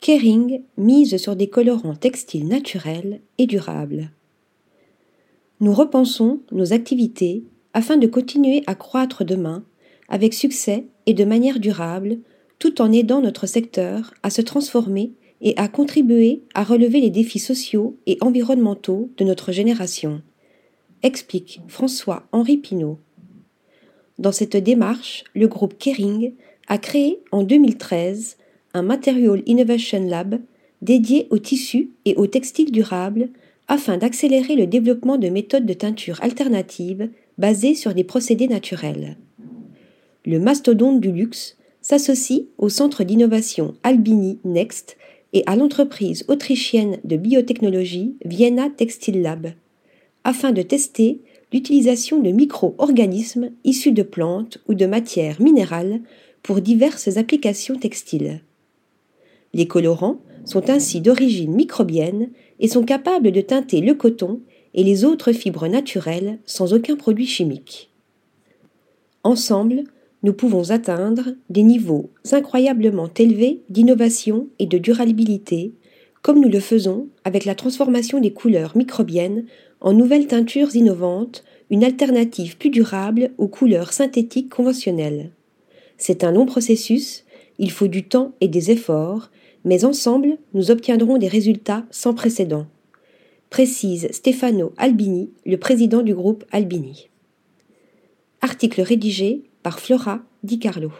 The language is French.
Kering mise sur des colorants textiles naturels et durables. Nous repensons nos activités afin de continuer à croître demain avec succès et de manière durable, tout en aidant notre secteur à se transformer et à contribuer à relever les défis sociaux et environnementaux de notre génération, explique François-Henri Pinault. Dans cette démarche, le groupe Kering a créé en 2013 un Material Innovation Lab dédié aux tissus et aux textiles durables afin d'accélérer le développement de méthodes de teinture alternatives basées sur des procédés naturels. Le mastodonte du luxe s'associe au centre d'innovation Albini Next et à l'entreprise autrichienne de biotechnologie Vienna Textile Lab, afin de tester l'utilisation de micro-organismes issus de plantes ou de matières minérales pour diverses applications textiles. Les colorants sont ainsi d'origine microbienne et sont capables de teinter le coton et les autres fibres naturelles sans aucun produit chimique. Ensemble, nous pouvons atteindre des niveaux incroyablement élevés d'innovation et de durabilité, comme nous le faisons avec la transformation des couleurs microbiennes en nouvelles teintures innovantes, une alternative plus durable aux couleurs synthétiques conventionnelles. C'est un long processus, il faut du temps et des efforts, mais ensemble, nous obtiendrons des résultats sans précédent, précise Stefano Albini, le président du groupe Albini. Article rédigé par Flora Di Carlo.